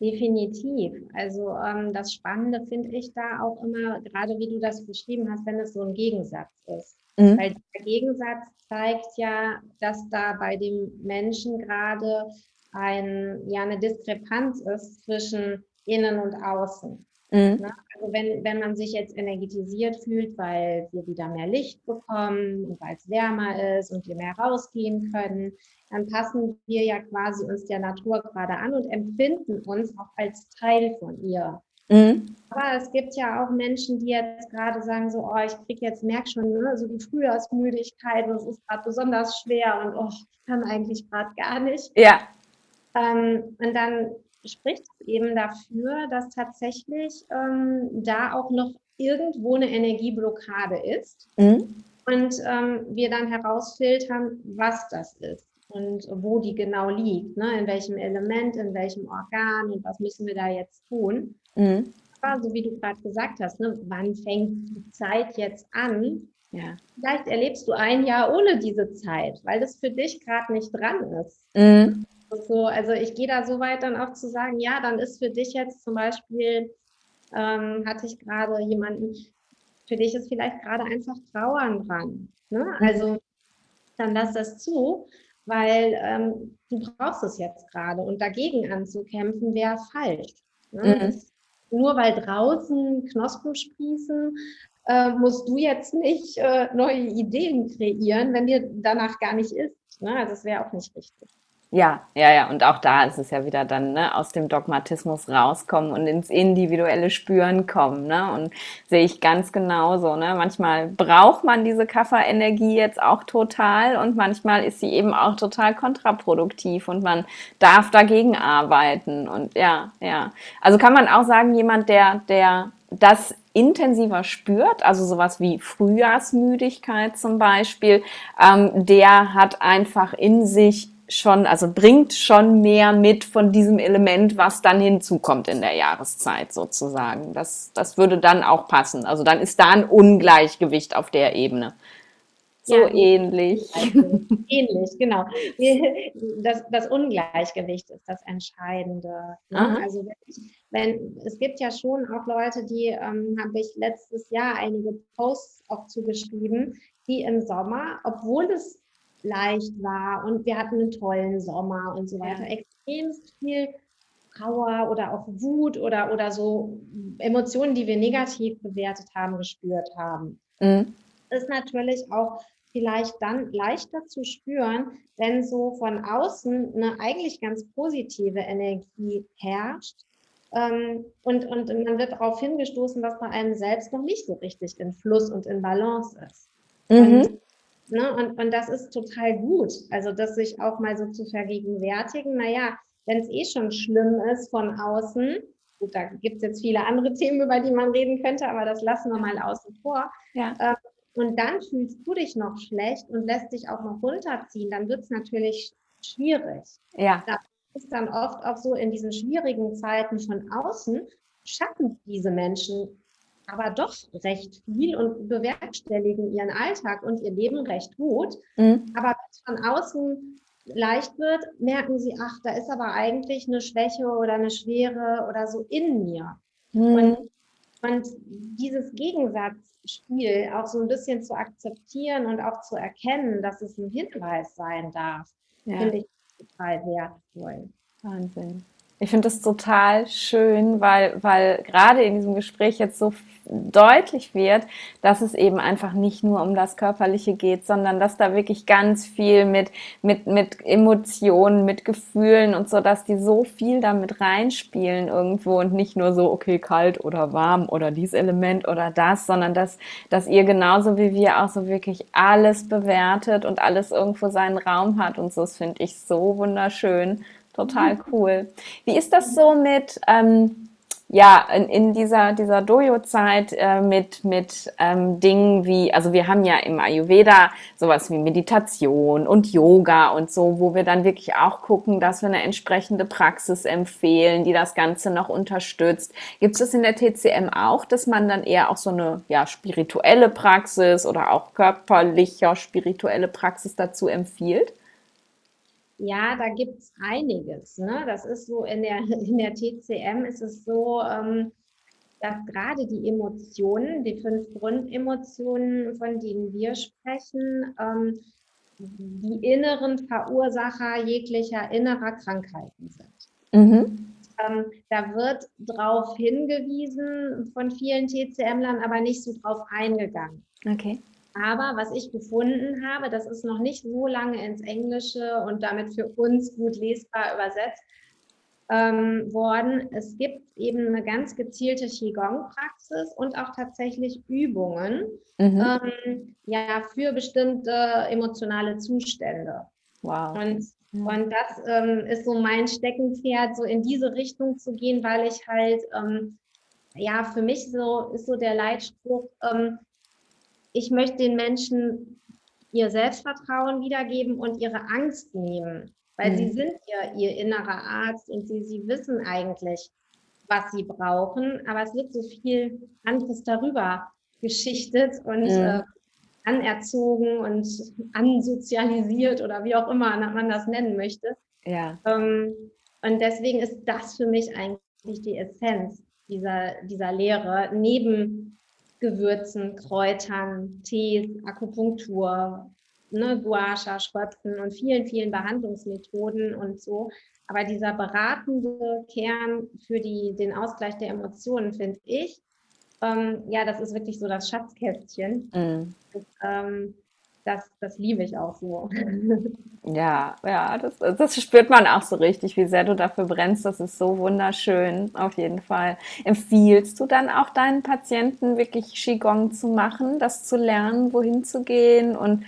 Speaker 2: Definitiv. Also ähm, das Spannende finde ich da auch immer, gerade wie du das beschrieben hast, wenn es so ein Gegensatz ist. Mhm. Weil der Gegensatz zeigt ja, dass da bei dem Menschen gerade ein, ja, eine Diskrepanz ist zwischen innen und außen. Mhm. Ne? Also wenn, wenn man sich jetzt energetisiert fühlt, weil wir wieder mehr Licht bekommen und weil es wärmer ist und wir mehr rausgehen können, dann passen wir ja quasi uns der Natur gerade an und empfinden uns auch als Teil von ihr. Mhm. Aber es gibt ja auch Menschen, die jetzt gerade sagen, so, oh, ich kriege jetzt, merk schon, ne, so die Frühjahrsmüdigkeit und es ist gerade besonders schwer und oh, ich kann eigentlich gerade gar nicht.
Speaker 1: Ja.
Speaker 2: Ähm, und dann spricht eben dafür, dass tatsächlich ähm, da auch noch irgendwo eine Energieblockade ist. Mhm. Und ähm, wir dann herausfiltern, was das ist und wo die genau liegt, ne? in welchem Element, in welchem Organ und was müssen wir da jetzt tun. Mhm. Aber so wie du gerade gesagt hast, ne? wann fängt die Zeit jetzt an? Ja. Vielleicht erlebst du ein Jahr ohne diese Zeit, weil das für dich gerade nicht dran ist. Mhm. So, also ich gehe da so weit dann auch zu sagen, ja, dann ist für dich jetzt zum Beispiel, ähm, hatte ich gerade jemanden, für dich ist vielleicht gerade einfach Trauern dran. Ne? Mhm. Also dann lass das zu weil ähm, du brauchst es jetzt gerade und dagegen anzukämpfen wäre falsch. Ne? Mhm. Nur weil draußen Knospen sprießen, äh, musst du jetzt nicht äh, neue Ideen kreieren, wenn dir danach gar nicht ist. Ne? Also das wäre auch nicht richtig.
Speaker 1: Ja, ja, ja. Und auch da ist es ja wieder dann ne, aus dem Dogmatismus rauskommen und ins individuelle Spüren kommen. Ne? Und sehe ich ganz genauso. Ne? Manchmal braucht man diese Kafferenergie jetzt auch total und manchmal ist sie eben auch total kontraproduktiv und man darf dagegen arbeiten. Und ja, ja. Also kann man auch sagen, jemand, der, der das intensiver spürt, also sowas wie Frühjahrsmüdigkeit zum Beispiel, ähm, der hat einfach in sich schon, also bringt schon mehr mit von diesem Element, was dann hinzukommt in der Jahreszeit sozusagen. Das, das würde dann auch passen. Also dann ist da ein Ungleichgewicht auf der Ebene. So ja, ähnlich.
Speaker 2: Ähnlich, genau. Das, das, Ungleichgewicht ist das Entscheidende. Ne? Also wenn, wenn, es gibt ja schon auch Leute, die ähm, habe ich letztes Jahr einige Posts auch zugeschrieben, die im Sommer, obwohl es leicht war und wir hatten einen tollen Sommer und so weiter. Ja. Extrem viel Trauer oder auch Wut oder, oder so Emotionen, die wir negativ bewertet haben, gespürt haben. Mhm. Ist natürlich auch vielleicht dann leichter zu spüren, wenn so von außen eine eigentlich ganz positive Energie herrscht. Ähm, und, und man wird darauf hingestoßen, dass bei einem selbst noch nicht so richtig in Fluss und in Balance ist. Mhm. Und Ne? Und, und das ist total gut. Also das sich auch mal so zu vergegenwärtigen, naja, wenn es eh schon schlimm ist von außen, gut, da gibt es jetzt viele andere Themen, über die man reden könnte, aber das lassen wir mal außen vor. Ja. Ähm, und dann fühlst du dich noch schlecht und lässt dich auch noch runterziehen, dann wird es natürlich schwierig. Ja. Das ist dann oft auch so in diesen schwierigen Zeiten von außen, schaffen diese Menschen aber doch recht viel und bewerkstelligen ihren Alltag und ihr Leben recht gut. Mhm. Aber wenn es von außen leicht wird, merken sie, ach, da ist aber eigentlich eine Schwäche oder eine Schwere oder so in mir. Mhm. Und, und dieses Gegensatz Spiel auch so ein bisschen zu akzeptieren und auch zu erkennen, dass es ein Hinweis sein darf, ja. finde ich total wertvoll.
Speaker 1: Wahnsinn. Ich finde das total schön, weil, weil gerade in diesem Gespräch jetzt so deutlich wird, dass es eben einfach nicht nur um das Körperliche geht, sondern dass da wirklich ganz viel mit, mit, mit Emotionen, mit Gefühlen und so, dass die so viel damit reinspielen irgendwo und nicht nur so, okay, kalt oder warm oder dieses Element oder das, sondern dass, dass ihr genauso wie wir auch so wirklich alles bewertet und alles irgendwo seinen Raum hat und so, das finde ich so wunderschön. Total cool. Wie ist das so mit, ähm, ja, in, in, dieser, dieser Dojo-Zeit äh, mit, mit ähm, Dingen wie, also wir haben ja im Ayurveda sowas wie Meditation und Yoga und so, wo wir dann wirklich auch gucken, dass wir eine entsprechende Praxis empfehlen, die das Ganze noch unterstützt. Gibt es das in der TCM auch, dass man dann eher auch so eine ja, spirituelle Praxis oder auch körperlicher spirituelle Praxis dazu empfiehlt?
Speaker 2: Ja, da gibt es einiges. Ne? Das ist so in der, in der TCM ist es so, ähm, dass gerade die Emotionen, die fünf Grundemotionen, von denen wir sprechen, ähm, die inneren Verursacher jeglicher innerer Krankheiten sind. Mhm. Ähm, da wird darauf hingewiesen von vielen TCM-Lern, aber nicht so drauf eingegangen.
Speaker 1: Okay.
Speaker 2: Aber was ich gefunden habe, das ist noch nicht so lange ins Englische und damit für uns gut lesbar übersetzt ähm, worden. Es gibt eben eine ganz gezielte Qigong-Praxis und auch tatsächlich Übungen mhm. ähm, ja, für bestimmte emotionale Zustände. Wow. Und, mhm. und das ähm, ist so mein Steckenpferd, so in diese Richtung zu gehen, weil ich halt, ähm, ja, für mich so ist so der Leitspruch, ähm, ich möchte den Menschen ihr Selbstvertrauen wiedergeben und ihre Angst nehmen, weil mhm. sie sind ja ihr innerer Arzt und sie, sie wissen eigentlich, was sie brauchen, aber es wird so viel anderes darüber geschichtet und mhm. äh, anerzogen und ansozialisiert oder wie auch immer man das nennen möchte.
Speaker 1: Ja.
Speaker 2: Ähm, und deswegen ist das für mich eigentlich die Essenz dieser, dieser Lehre, neben Gewürzen, Kräutern, Tees, Akupunktur, ne, Guasha, Schröpfen und vielen, vielen Behandlungsmethoden und so. Aber dieser beratende Kern für die, den Ausgleich der Emotionen, finde ich, ähm, ja, das ist wirklich so das Schatzkästchen. Mm. Das, ähm, das, das liebe ich auch so.
Speaker 1: Ja, ja, das, das spürt man auch so richtig, wie sehr du dafür brennst. Das ist so wunderschön, auf jeden Fall. Empfiehlst du dann auch deinen Patienten wirklich Qigong zu machen, das zu lernen, wohin zu gehen und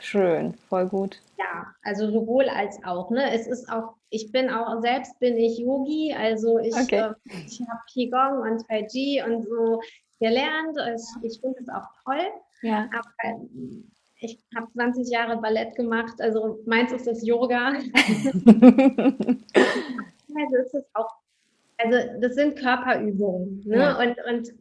Speaker 1: schön, voll gut.
Speaker 2: Ja, also sowohl als auch. Ne? Es ist auch, ich bin auch, selbst bin ich Yogi, also ich, okay. äh, ich habe Qigong und Tai Chi und so gelernt. Ich, ich finde es auch toll.
Speaker 1: Ja.
Speaker 2: Aber ich habe 20 Jahre Ballett gemacht, also meins ist das Yoga. also ist es auch, also das sind Körperübungen, ne? Ja. Und, und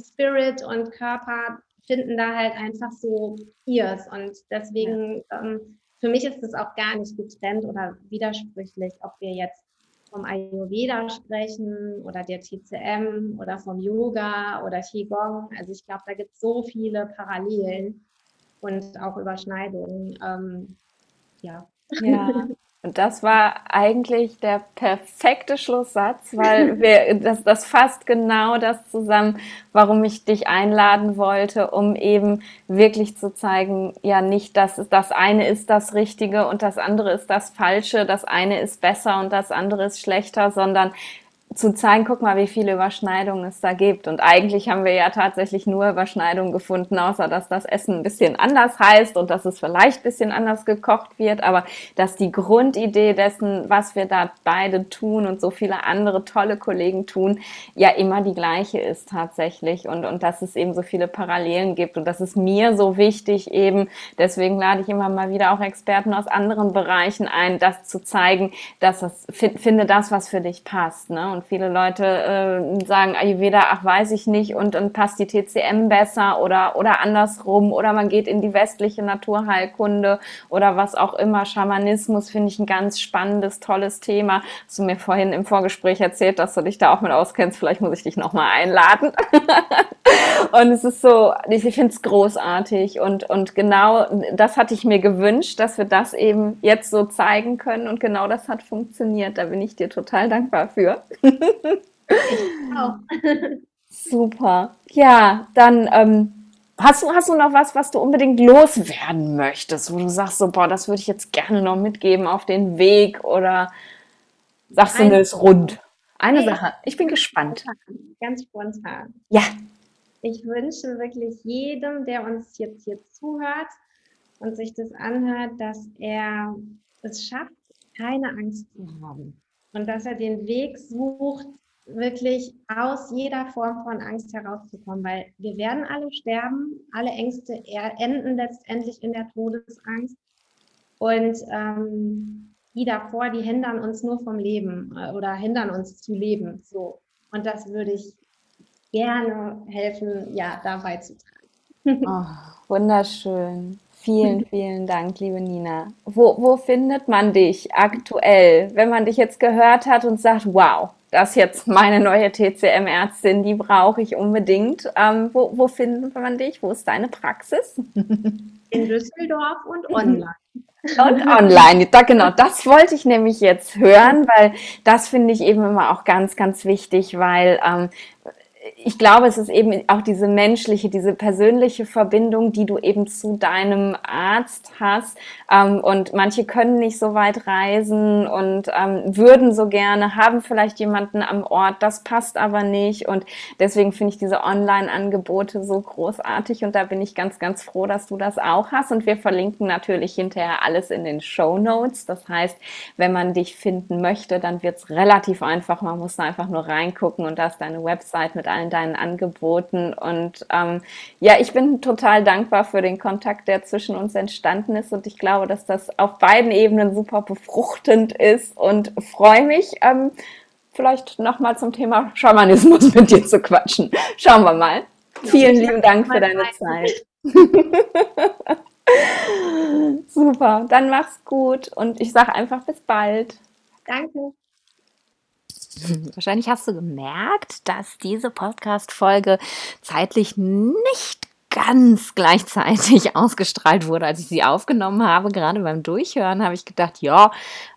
Speaker 2: Spirit und Körper finden da halt einfach so ihrs. Und deswegen, ja. ähm, für mich ist es auch gar nicht getrennt oder widersprüchlich, ob wir jetzt vom Ayurveda sprechen oder der TCM oder vom Yoga oder Qigong. Also ich glaube, da gibt es so viele Parallelen und auch Überschneidungen. Ähm, ja.
Speaker 1: Ja. Und das war eigentlich der perfekte Schlusssatz, weil wir, das, das fasst genau das zusammen, warum ich dich einladen wollte, um eben wirklich zu zeigen, ja nicht, dass das eine ist das Richtige und das andere ist das Falsche, das eine ist besser und das andere ist schlechter, sondern zu zeigen, guck mal, wie viele Überschneidungen es da gibt. Und eigentlich haben wir ja tatsächlich nur Überschneidungen gefunden, außer dass das Essen ein bisschen anders heißt und dass es vielleicht ein bisschen anders gekocht wird, aber dass die Grundidee dessen, was wir da beide tun und so viele andere tolle Kollegen tun, ja immer die gleiche ist tatsächlich und, und dass es eben so viele Parallelen gibt. Und das ist mir so wichtig eben, deswegen lade ich immer mal wieder auch Experten aus anderen Bereichen ein, das zu zeigen, dass das, finde das, was für dich passt. Ne? Und viele Leute äh, sagen Ayurveda, ach weiß ich nicht, und dann passt die TCM besser oder, oder andersrum oder man geht in die westliche Naturheilkunde oder was auch immer. Schamanismus finde ich ein ganz spannendes, tolles Thema. Hast du mir vorhin im Vorgespräch erzählt, dass du dich da auch mit auskennst. Vielleicht muss ich dich nochmal einladen. Und es ist so, ich finde es großartig und, und genau das hatte ich mir gewünscht, dass wir das eben jetzt so zeigen können und genau das hat funktioniert. Da bin ich dir total dankbar für. Auch. Super. Ja, dann ähm, hast, du, hast du noch was, was du unbedingt loswerden möchtest, wo du sagst, so, boah, das würde ich jetzt gerne noch mitgeben auf den Weg oder sagst du, ist rund? Eine hey, Sache, ich bin gespannt.
Speaker 2: Ganz spontan.
Speaker 1: Ja.
Speaker 2: Ich wünsche wirklich jedem, der uns jetzt hier zuhört und sich das anhört, dass er es schafft, keine Angst zu haben und dass er den Weg sucht, wirklich aus jeder Form von Angst herauszukommen, weil wir werden alle sterben, alle Ängste enden letztendlich in der Todesangst und ähm, die davor, die hindern uns nur vom Leben äh, oder hindern uns zu leben. So und das würde ich gerne helfen, ja, dabei zu tragen.
Speaker 1: Oh, wunderschön. Vielen, vielen Dank, liebe Nina. Wo, wo findet man dich aktuell, wenn man dich jetzt gehört hat und sagt, wow, das ist jetzt meine neue TCM-Ärztin, die brauche ich unbedingt. Ähm, wo, wo findet man dich? Wo ist deine Praxis?
Speaker 2: In Düsseldorf und online.
Speaker 1: Und online, da, genau, das wollte ich nämlich jetzt hören, weil das finde ich eben immer auch ganz, ganz wichtig, weil ähm, ich glaube, es ist eben auch diese menschliche, diese persönliche Verbindung, die du eben zu deinem Arzt hast. Ähm, und manche können nicht so weit reisen und ähm, würden so gerne, haben vielleicht jemanden am Ort, das passt aber nicht. Und deswegen finde ich diese Online-Angebote so großartig. Und da bin ich ganz, ganz froh, dass du das auch hast. Und wir verlinken natürlich hinterher alles in den Show Notes. Das heißt, wenn man dich finden möchte, dann wird es relativ einfach. Man muss da einfach nur reingucken und da ist deine Website mit allen deinen Angeboten. Und ähm, ja, ich bin total dankbar für den Kontakt, der zwischen uns entstanden ist. Und ich glaube, dass das auf beiden Ebenen super befruchtend ist und freue mich. Ähm, vielleicht nochmal zum Thema Schamanismus mit dir zu quatschen. Schauen wir mal. Vielen lieben Dank für deine Zeit. Super, dann mach's gut und ich sage einfach bis bald.
Speaker 2: Danke.
Speaker 1: Wahrscheinlich hast du gemerkt, dass diese Podcast-Folge zeitlich nicht ganz gleichzeitig ausgestrahlt wurde, als ich sie aufgenommen habe. Gerade beim Durchhören habe ich gedacht, ja,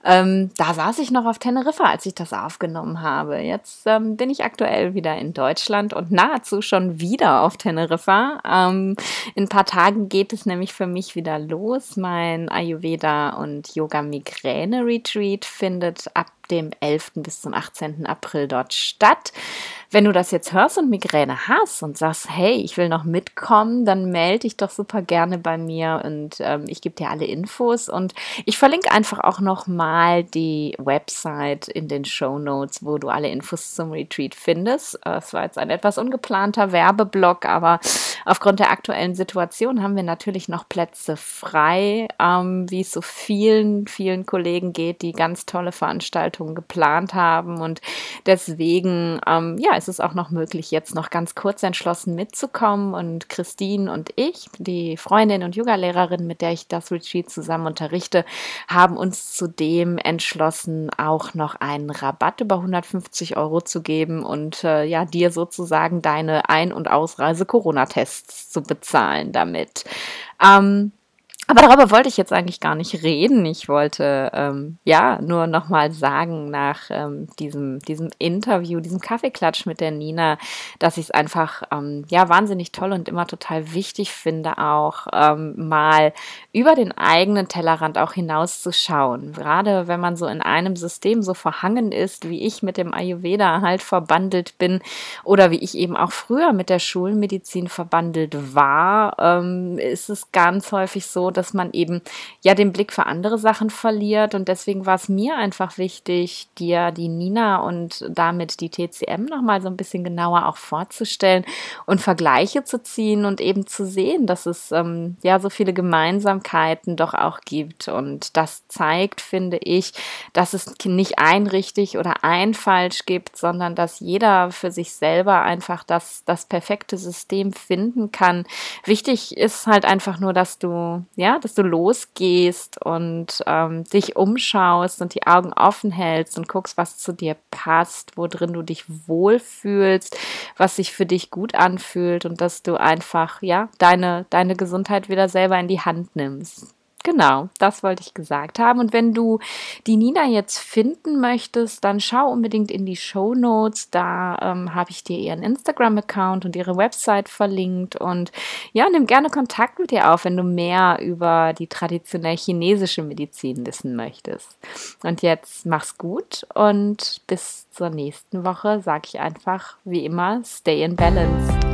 Speaker 1: ähm, da saß ich noch auf Teneriffa, als ich das aufgenommen habe. Jetzt ähm, bin ich aktuell wieder in Deutschland und nahezu schon wieder auf Teneriffa. Ähm, in ein paar Tagen geht es nämlich für mich wieder los. Mein Ayurveda und Yoga Migräne Retreat findet ab dem 11. bis zum 18. April dort statt. Wenn du das jetzt hörst und Migräne hast und sagst, hey, ich will noch mitkommen, dann melde dich doch super gerne bei mir und ähm, ich gebe dir alle Infos und ich verlinke einfach auch noch mal die Website in den Show Notes, wo du alle Infos zum Retreat findest. Es war jetzt ein etwas ungeplanter Werbeblock, aber aufgrund der aktuellen Situation haben wir natürlich noch Plätze frei, ähm, wie es so vielen, vielen Kollegen geht, die ganz tolle Veranstaltungen geplant haben und deswegen, ähm, ja, ist es auch noch möglich, jetzt noch ganz kurz entschlossen mitzukommen. Und Christine und ich, die Freundin und Yogalehrerin, mit der ich das Retreat zusammen unterrichte, haben uns zudem entschlossen, auch noch einen Rabatt über 150 Euro zu geben und äh, ja, dir sozusagen deine Ein- und Ausreise Corona-Tests zu bezahlen damit. Ähm, aber darüber wollte ich jetzt eigentlich gar nicht reden. Ich wollte ähm, ja nur nochmal sagen nach ähm, diesem, diesem Interview, diesem Kaffeeklatsch mit der Nina, dass ich es einfach ähm, ja wahnsinnig toll und immer total wichtig finde, auch ähm, mal über den eigenen Tellerrand auch hinauszuschauen. Gerade wenn man so in einem System so verhangen ist, wie ich mit dem Ayurveda halt verbandelt bin oder wie ich eben auch früher mit der Schulmedizin verbandelt war, ähm, ist es ganz häufig so, dass man eben ja den Blick für andere Sachen verliert. Und deswegen war es mir einfach wichtig, dir die Nina und damit die TCM nochmal so ein bisschen genauer auch vorzustellen und Vergleiche zu ziehen und eben zu sehen, dass es ähm, ja so viele Gemeinsamkeiten doch auch gibt. Und das zeigt, finde ich, dass es nicht ein richtig oder ein falsch gibt, sondern dass jeder für sich selber einfach das, das perfekte System finden kann. Wichtig ist halt einfach nur, dass du ja ja, dass du losgehst und ähm, dich umschaust und die Augen offen hältst und guckst, was zu dir passt, wo drin du dich wohlfühlst, was sich für dich gut anfühlt und dass du einfach, ja, deine, deine Gesundheit wieder selber in die Hand nimmst. Genau, das wollte ich gesagt haben. Und wenn du die Nina jetzt finden möchtest, dann schau unbedingt in die Show Notes. Da ähm, habe ich dir ihren Instagram-Account und ihre Website verlinkt. Und ja, nimm gerne Kontakt mit ihr auf, wenn du mehr über die traditionell chinesische Medizin wissen möchtest. Und jetzt mach's gut und bis zur nächsten Woche sage ich einfach wie immer, stay in balance.